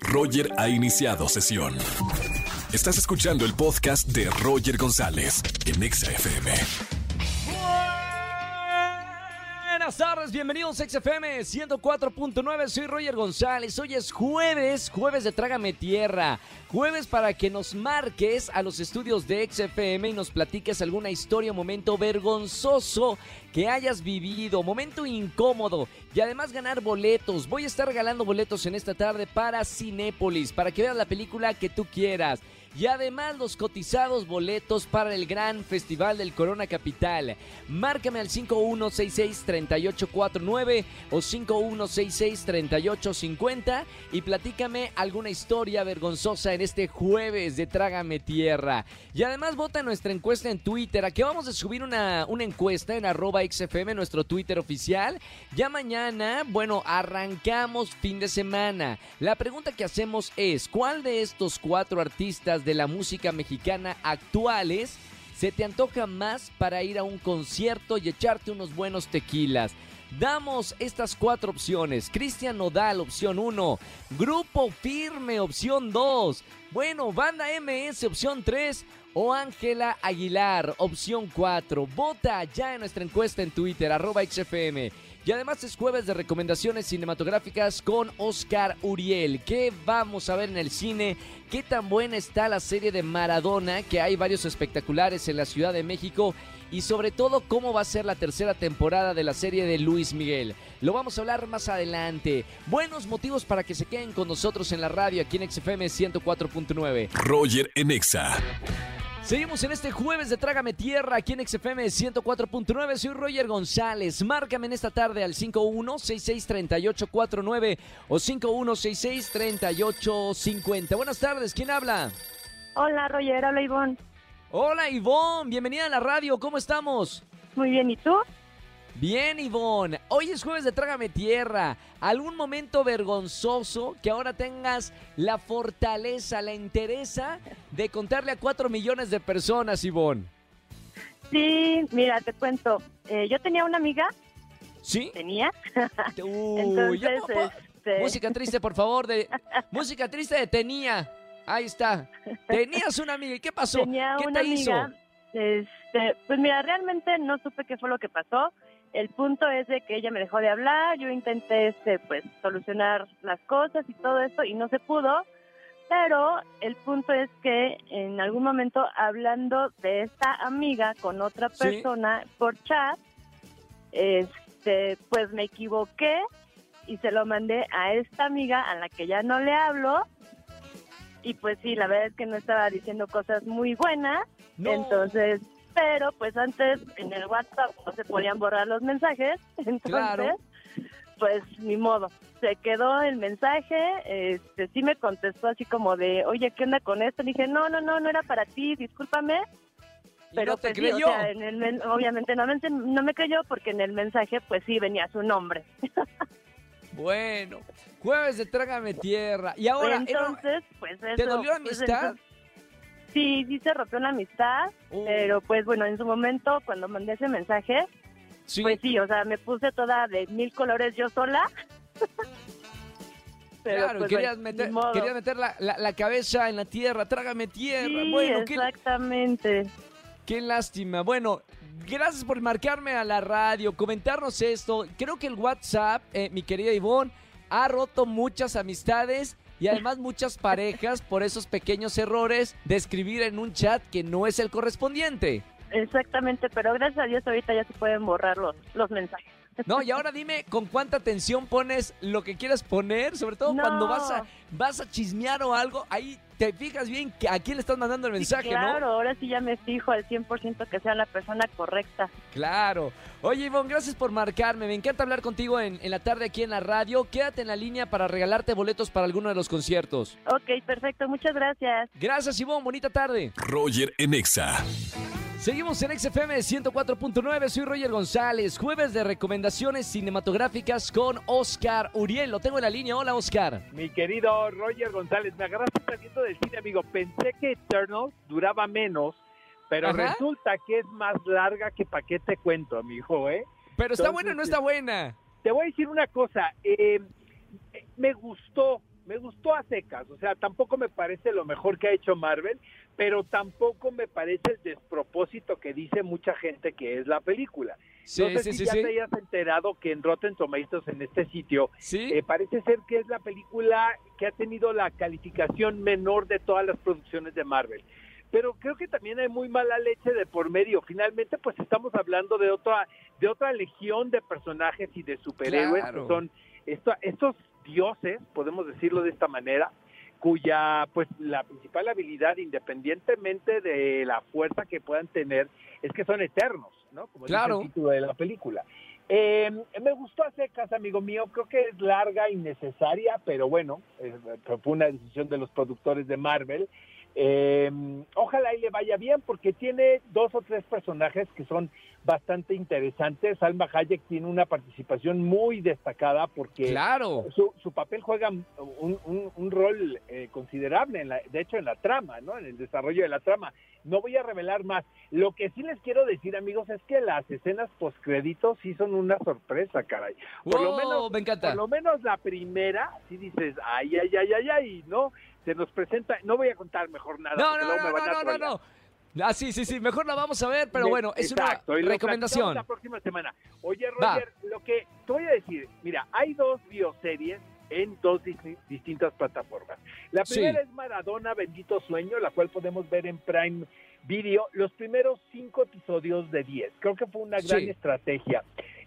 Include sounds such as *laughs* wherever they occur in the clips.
Roger ha iniciado sesión. Estás escuchando el podcast de Roger González en Exa FM. Buenas tardes, bienvenidos a XFM 104.9, soy Roger González, hoy es jueves, jueves de Trágame Tierra, jueves para que nos marques a los estudios de XFM y nos platiques alguna historia momento vergonzoso que hayas vivido, momento incómodo y además ganar boletos, voy a estar regalando boletos en esta tarde para Cinépolis, para que veas la película que tú quieras y además los cotizados boletos para el gran festival del Corona Capital. Márcame al 5166-3849 o 5166-3850 y platícame alguna historia vergonzosa en este jueves de Trágame Tierra. Y además vota nuestra encuesta en Twitter. Aquí vamos a subir una, una encuesta en arroba XFM, nuestro Twitter oficial. Ya mañana, bueno, arrancamos fin de semana. La pregunta que hacemos es, ¿cuál de estos cuatro artistas de la música mexicana actuales se te antoja más para ir a un concierto y echarte unos buenos tequilas? Damos estas cuatro opciones. Cristian Nodal, opción 1. Grupo Firme, opción 2. Bueno, Banda MS, opción 3. O Ángela Aguilar, opción 4. Vota ya en nuestra encuesta en Twitter, arroba XFM. Y además es jueves de recomendaciones cinematográficas con Oscar Uriel. ¿Qué vamos a ver en el cine? ¿Qué tan buena está la serie de Maradona? Que hay varios espectaculares en la Ciudad de México. Y sobre todo, cómo va a ser la tercera temporada de la serie de Luis Miguel. Lo vamos a hablar más adelante. Buenos motivos para que se queden con nosotros en la radio aquí en XFM 104.9. Roger en Exa. Seguimos en este jueves de Trágame Tierra aquí en XFM 104.9. Soy Roger González. Márcame en esta tarde al 51663849 o 51663850. Buenas tardes, ¿quién habla? Hola, Roger, habla Ivonne. Hola, Ivonne. Bienvenida a la radio. ¿Cómo estamos? Muy bien, ¿y tú? Bien, Ivonne. Hoy es jueves de Trágame Tierra. ¿Algún momento vergonzoso que ahora tengas la fortaleza, la interesa de contarle a cuatro millones de personas, Ivonne? Sí, mira, te cuento. Eh, yo tenía una amiga. ¿Sí? Tenía. *laughs* Uy, Entonces, ya, este, Música triste, por favor. De... *laughs* Música triste de tenía. Ahí está. Tenías una amiga. ¿Y qué pasó? tenía ¿Qué una te hizo? amiga. Este, pues mira, realmente no supe qué fue lo que pasó. El punto es de que ella me dejó de hablar, yo intenté este pues solucionar las cosas y todo esto y no se pudo, pero el punto es que en algún momento hablando de esta amiga con otra Sí. persona por chat, este pues me equivoqué y se lo mandé a esta amiga a la que ya no le hablo y pues sí, la verdad es que no estaba diciendo cosas muy buenas, No. entonces, pero pues antes en el WhatsApp no se podían borrar los mensajes, *laughs* entonces Claro. pues ni modo, se quedó el mensaje, este sí me contestó así como de, oye, ¿qué onda con esto? Le dije, no, no, no, no era para ti, discúlpame, ¿Y pero no te pues, sí, creyó. o sea, en el men- obviamente no, me- no me creyó porque en el mensaje pues sí venía su nombre. *laughs* Bueno, jueves de Trágame Tierra. Y ahora, era- entonces, pues eso. ¿te dolió la pues, amistad? entonces- sí, sí se rompió la amistad, Uh, pero pues bueno, en su momento cuando mandé ese mensaje, sí, pues sí, o sea, me puse toda de mil colores yo sola. *laughs* Pero, claro, pues, querías meter, querías meter la, la- la cabeza en la tierra, trágame tierra. Sí, bueno, qué, exactamente. qué lástima. Bueno, gracias por marcarme a la radio, comentarnos esto. Creo que el WhatsApp, eh, mi querida Ivonne, ha roto muchas amistades y además muchas parejas por esos pequeños errores de escribir en un chat que no es el correspondiente. Exactamente, pero gracias a Dios ahorita ya se pueden borrar los, los mensajes. No, y ahora dime con cuánta atención pones lo que quieras poner, sobre todo No. cuando vas a, vas a chismear o algo, ahí te fijas bien que a quién le estás mandando el Sí, mensaje, claro, ¿no? ahora sí ya me fijo al 100% que sea la persona correcta. Claro. Oye, Ivonne, gracias por marcarme. Me encanta hablar contigo en, en la tarde aquí en la radio. Quédate en la línea para regalarte boletos para alguno de los conciertos. Ok, perfecto, muchas gracias. Gracias, Ivonne. Bonita tarde. Roger en Exa. Seguimos en XFM 104.9, soy Roger González, jueves de recomendaciones cinematográficas con Oscar Uriel. Lo tengo en la línea, hola Oscar. Mi querido Roger González, me agarraste saliendo del cine, amigo. Pensé que Eternal duraba menos, pero Ajá. resulta que es más larga que pa' qué te cuento, amigo, ¿eh? Pero está Entonces, buena o no está buena. Te voy a decir una cosa, eh, me gustó, me gustó a secas, o sea, tampoco me parece lo mejor que ha hecho Marvel, pero tampoco me parece el despropósito que dice mucha gente que es la película. Sí, no sé sí, si sí, ya te hayas enterado que en Rotten Tomatoes, en este sitio, Sí. eh, parece ser que es la película que ha tenido la calificación menor de todas las producciones de Marvel. Pero creo que también hay muy mala leche de por medio. Finalmente, pues estamos hablando de otra, de otra legión de personajes y de superhéroes Claro. que son esto- estos dioses, podemos decirlo de esta manera, cuya pues la principal habilidad, independientemente de la fuerza que puedan tener, es que son eternos, ¿no? Como Claro. dice el título de la película. Eh, me gustó a secas, amigo mío. Creo que es larga, innecesaria, pero bueno, eh, fue una decisión de los productores de Marvel. Eh, ojalá y le vaya bien porque tiene dos o tres personajes que son bastante interesantes. Alma Hayek tiene una participación muy destacada porque Claro. su, su papel juega un, un- un rol eh, considerable, en la- de hecho, en la trama, ¿no? En el desarrollo de la trama. No voy a revelar más. Lo que sí les quiero decir, amigos, es que las escenas postcréditos sí son una sorpresa, caray. Por lo Wow, menos, me encanta. por lo menos la primera, sí dices, ay, ay, ay, ay, ay, ¿no? Se nos presenta, no voy a contar mejor nada. No, no, me no, van no, no, no. Ah, sí, sí, sí, mejor la vamos a ver, pero bueno, es Exacto, una recomendación. La próxima semana. Oye, Va. Roger, lo que te voy a decir, mira, hay dos bioseries en dos dis- distintas plataformas. La Sí. primera es Maradona, Bendito Sueño, la cual podemos ver en Prime Video, los primeros cinco episodios de 10. Creo que fue una gran Sí. estrategia.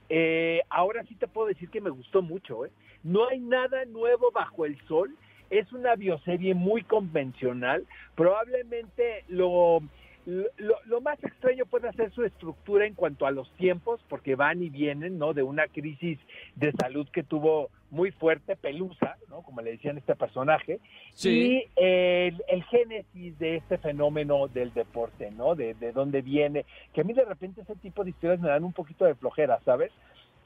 Eh, ahora sí te puedo decir que me gustó mucho. ¿eh? No hay nada nuevo bajo el sol. Es una bioserie muy convencional. Probablemente lo, lo, lo más extraño puede ser su estructura en cuanto a los tiempos, porque van y vienen, ¿no? De una crisis de salud que tuvo muy fuerte, Pelusa, ¿no? Como le decían este personaje. Sí. Y el, el génesis de este fenómeno del deporte, ¿no? De, de dónde viene. Que a mí de repente ese tipo de historias me dan un poquito de flojera, ¿sabes?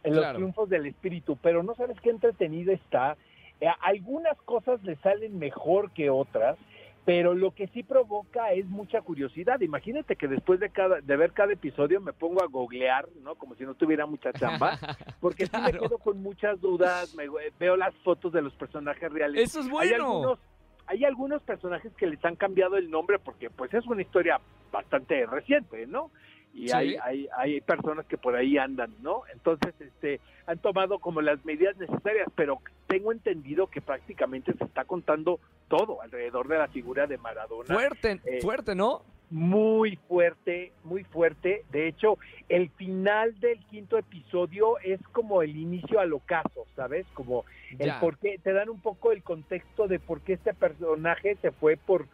En los Claro. triunfos del espíritu, pero no sabes qué entretenida está. Eh, algunas cosas le salen mejor que otras, pero lo que sí provoca es mucha curiosidad. Imagínate que después de cada de ver cada episodio me pongo a googlear, ¿no? Como si no tuviera mucha chamba, *laughs* porque sí me Claro. quedo con muchas dudas, me, veo las fotos de los personajes reales. Eso es Hay bueno. algunos hay algunos personajes que les han cambiado el nombre porque pues es una historia bastante reciente, ¿no? Y Sí. hay, hay, hay personas que por ahí andan, ¿no? Entonces, este, han tomado como las medidas necesarias, pero tengo entendido que prácticamente se está contando todo alrededor de la figura de Maradona. Fuerte, Eh, fuerte, ¿no? Muy fuerte, muy fuerte. De hecho, el final del quinto episodio es como el inicio al ocaso, ¿sabes? Como el Ya. por qué, te dan un poco el contexto de por qué este personaje se fue por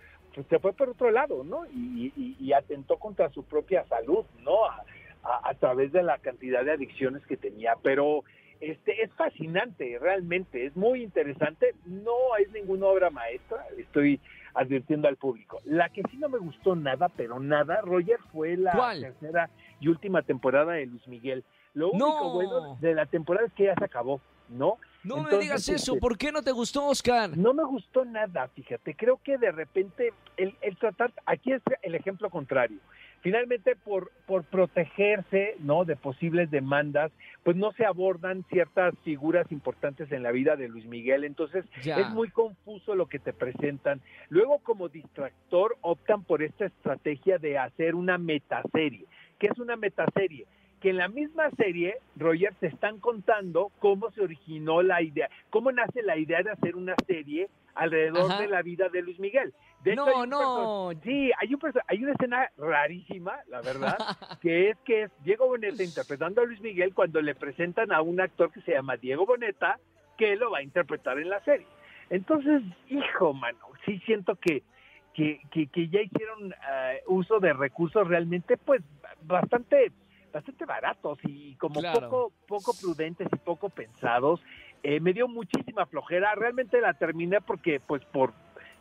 se fue por otro lado, ¿no? Y, y- y atentó contra su propia salud, ¿no? A, a- a través de la cantidad de adicciones que tenía. Pero este es fascinante, realmente, es muy interesante. No es ninguna obra maestra, estoy advirtiendo al público. La que sí no me gustó nada, pero nada, Roger, fue la ¿Cuál? tercera y última temporada de Luis Miguel. Lo único No. bueno de la temporada es que ya se acabó, ¿no? No me digas eso, ¿por qué no te gustó, Oscar? no me gustó nada, fíjate. Creo que de repente el, el tratar, aquí es el ejemplo contrario. Finalmente, por, por protegerse ¿no? de posibles demandas, pues no se abordan ciertas figuras importantes en la vida de Luis Miguel. Entonces, Ya. es muy confuso lo que te presentan. Luego, como distractor, optan por esta estrategia de hacer una metaserie. ¿Qué es una metaserie? Que en la misma serie, Roger, te están contando cómo se originó la idea, cómo nace la idea de hacer una serie alrededor Ajá. de la vida de Luis Miguel. De hecho, No, hay un no. Sí, hay, un hay una escena rarísima, la verdad, *laughs* que es que es Diego Boneta interpretando a Luis Miguel cuando le presentan a un actor que se llama Diego Boneta, que lo va a interpretar en la serie. Entonces, hijo, mano, sí siento que, que, que, que ya hicieron eh, uso de recursos realmente, pues, bastante bastante baratos y como Claro. poco poco prudentes y poco pensados. Eh, me dio muchísima flojera. Realmente la terminé porque, pues, por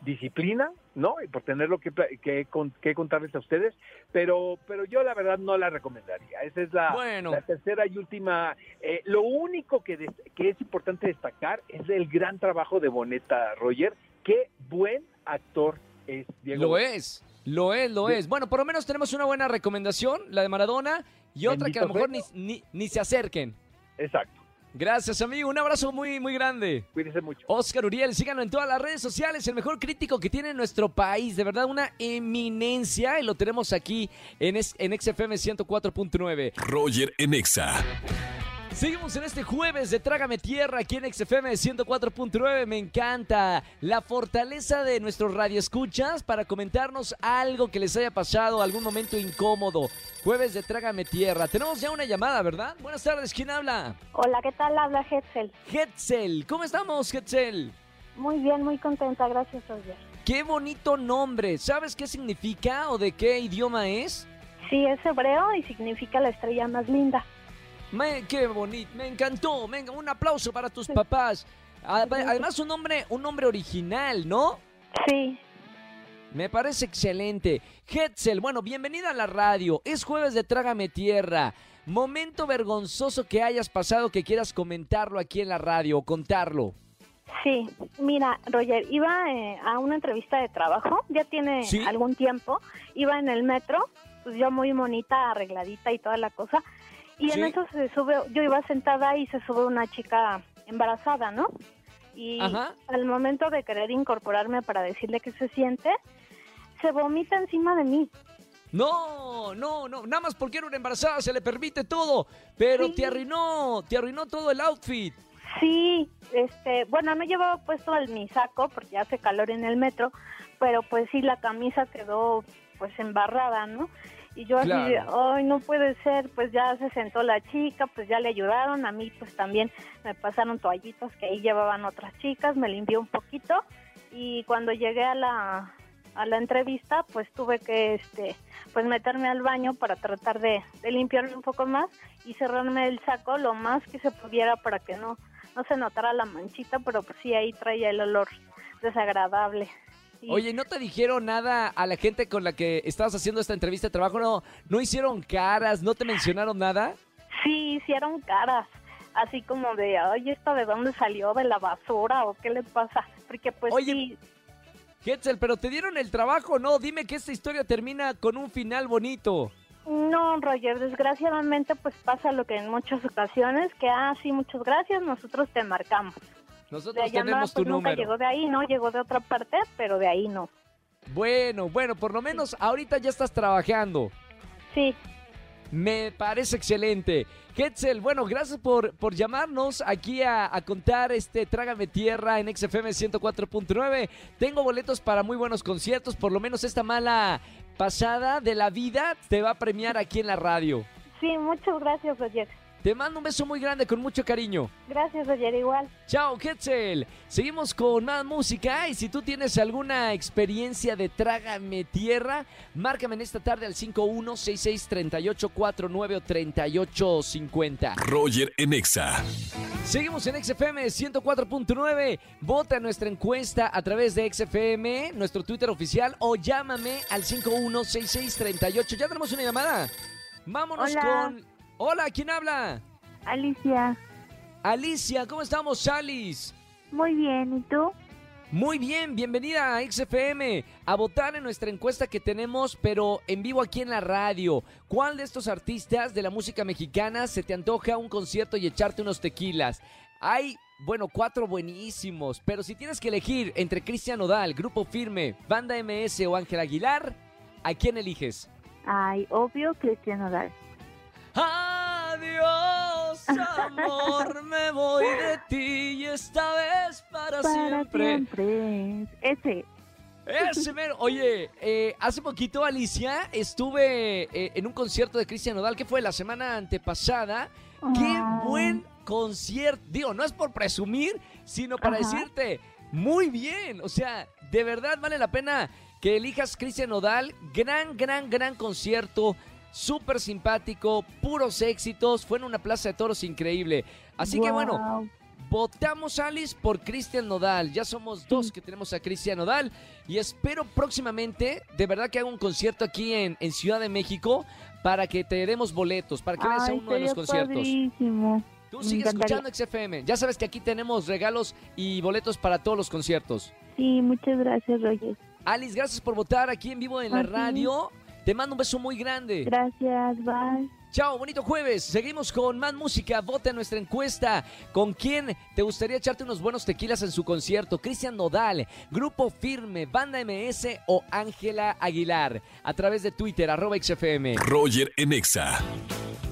disciplina, ¿no? Y por tener lo que, que, que contarles a ustedes, pero, pero yo la verdad no la recomendaría. Esa es la, Bueno. la tercera y última. Eh, lo único que, des- que es importante destacar es el gran trabajo de Boneta Roger. Qué buen actor es Diego. Lo es, lo es, lo es. Bueno, por lo menos tenemos una buena recomendación, la de Maradona, y otra que a lo mejor ni, ni, ni se acerquen. Exacto. Gracias, amigo. Un abrazo muy, muy grande. Cuídense mucho. Oscar Uriel, síganlo en todas las redes sociales, el mejor crítico que tiene nuestro país, de verdad una eminencia y lo tenemos aquí en, es- en XFM 104.9. Roger en Exa. Seguimos en este jueves de Trágame Tierra aquí en XFM 104.9. Me encanta la fortaleza de nuestros radioescuchas para comentarnos algo que les haya pasado, algún momento incómodo. Jueves de Trágame Tierra. Tenemos ya una llamada, ¿verdad? Buenas tardes, ¿quién habla? Hola, ¿qué tal? Habla Hetzel. Hetzel. ¿Cómo estamos, Hetzel? Muy bien, muy contenta, gracias, Roger. Qué bonito nombre. ¿Sabes qué significa o de qué idioma es? Sí, es hebreo y significa la estrella más linda. Me, qué bonito, me encantó. Venga, un aplauso para tus papás. Además, un nombre, un nombre original, ¿no? Sí, Me parece excelente. Hetzel, bueno, bienvenida a la radio. Es jueves de Trágame Tierra. Momento vergonzoso que hayas pasado que quieras comentarlo aquí en la radio o contarlo. sí. Mira, Roger, iba eh, a una entrevista de trabajo, ya tiene ¿Sí? algún tiempo. Iba en el metro, pues yo muy bonita, arregladita y toda la cosa. Y Sí. en eso se sube, yo iba sentada y se sube una chica embarazada, ¿no? Y Ajá. al momento de querer incorporarme para decirle qué se siente, se vomita encima de mí. No, no, no, nada más porque era una embarazada se le permite todo, pero Sí. te arruinó, te arruinó todo el outfit. Sí, este, bueno, no llevaba puesto el, mi saco porque hace calor en el metro, pero pues sí, la camisa quedó pues embarrada, ¿no? Y yo así, de, Claro. ay, no puede ser, pues ya se sentó la chica, pues ya le ayudaron, a mí pues también me pasaron toallitas que ahí llevaban otras chicas, me limpió un poquito y cuando llegué a la, a la entrevista, pues tuve que, este, pues meterme al baño para tratar de, de limpiarme un poco más y cerrarme el saco lo más que se pudiera para que no, no se notara la manchita, pero pues sí, ahí traía el olor desagradable. Oye, ¿no te dijeron nada a la gente con la que estabas haciendo esta entrevista de trabajo? ¿No, no hicieron caras? ¿No te mencionaron nada? Sí, hicieron caras, así como de, ay, ¿esta de dónde salió? ¿De la basura o qué le pasa? Porque pues Oye, sí, Hetzel, pero te dieron el trabajo, ¿no? Dime que esta historia termina con un final bonito. no, Roger, desgraciadamente pues pasa lo que en muchas ocasiones, que, ah, sí, muchas gracias, nosotros te marcamos. Nosotros La llamada tenemos tu pues nunca número. llegó de ahí, ¿no? Llegó de otra parte, pero de ahí no. Bueno, bueno, por lo menos ahorita ya estás trabajando. Sí, Me parece excelente. Hetzel, bueno, gracias por, por llamarnos aquí a, a contar este Trágame Tierra en XFM 104.9. Tengo boletos para muy buenos conciertos, por lo menos esta mala pasada de la vida te va a premiar aquí en la radio. sí, muchas gracias, Roger. Te mando un beso muy grande con mucho cariño. Gracias, Roger, igual. Chao, Hetzel. Seguimos con más música y si tú tienes alguna experiencia de Trágame Tierra, márcame en esta tarde al 51663849 o 3850. Roger en Exa. Seguimos en XFM 104.9. Vota en nuestra encuesta a través de XFM, nuestro Twitter oficial, o llámame al 516638. Ya tenemos una llamada. Vámonos Hola. con. Hola, ¿quién habla? Alicia, Alicia, ¿cómo estamos, Alice? muy bien, ¿y tú? Muy bien, bienvenida a XFM a votar en nuestra encuesta que tenemos, pero en vivo aquí en la radio. ¿Cuál de estos artistas de la música mexicana se te antoja un concierto y echarte unos tequilas? Hay, bueno, cuatro buenísimos, pero si tienes que elegir entre Cristian Odal, Grupo Firme, Banda MS o Ángel Aguilar, ¿a quién eliges? Ay, obvio, Cristian Odal. Adiós, amor, me voy de ti y esta vez para, siempre. siempre. Ese. Ese mero. Oye, eh, hace poquito, Alicia, estuve eh, en un concierto de Cristian Nodal, que fue la semana antepasada. ¡Qué buen concierto! Digo, no es por presumir, sino para Ajá. decirte, muy bien. O sea, de verdad vale la pena que elijas Cristian Nodal. Gran, gran, gran concierto. Súper simpático, puros éxitos. Fue en una plaza de toros increíble. Así que bueno. Votamos, Alice, por Cristian Nodal. Ya somos dos que tenemos a Cristian Nodal. Y espero próximamente, de verdad, que haga un concierto aquí en, en Ciudad de México para que te demos boletos, para que vayas a uno de los conciertos. padrísimo. Tú me sigues encantaría. escuchando XFM. Ya sabes que aquí tenemos regalos y boletos para todos los conciertos. Sí, muchas gracias, Roger. Alice, gracias por votar aquí en vivo en la radio. Te mando un beso muy grande. Gracias, bye. Chao, bonito jueves. Seguimos con más música. Vota en nuestra encuesta. ¿Con quién te gustaría echarte unos buenos tequilas en su concierto? Cristian Nodal, Grupo Firme, Banda MS o Ángela Aguilar. A través de Twitter, arroba XFM. Roger en Exa.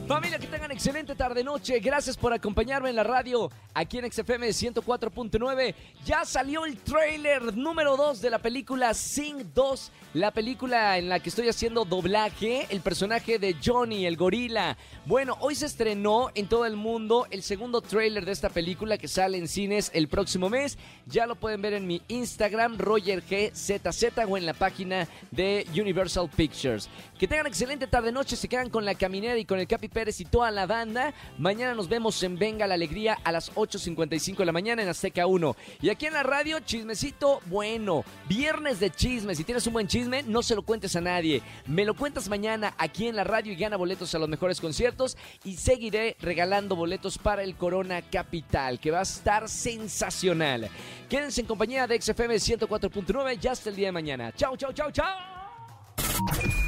Familia, que tengan excelente tarde-noche. Gracias por acompañarme en la radio aquí en XFM 104.9. Ya salió el tráiler número 2 de la película Sing 2, la película en la que estoy haciendo doblaje, el personaje de Johnny, el gorila. Bueno, hoy se estrenó en todo el mundo el segundo tráiler de esta película que sale en cines el próximo mes. Ya lo pueden ver en mi Instagram, RogerGZZ o en la página de Universal Pictures. Que tengan excelente tarde-noche, se quedan con la caminera y con el Capi Pérez y toda la banda. Mañana nos vemos en Venga la Alegría a las 8.55 de la mañana en Azteca 1. Y aquí en la radio, chismecito bueno. Viernes de chismes. Si tienes un buen chisme, no se lo cuentes a nadie. Me lo cuentas mañana aquí en la radio y gana boletos a los mejores conciertos. Y seguiré regalando boletos para el Corona Capital, que va a estar sensacional. Quédense en compañía de XFM 104.9 ya hasta el día de mañana. Chao, chao, chao, chao.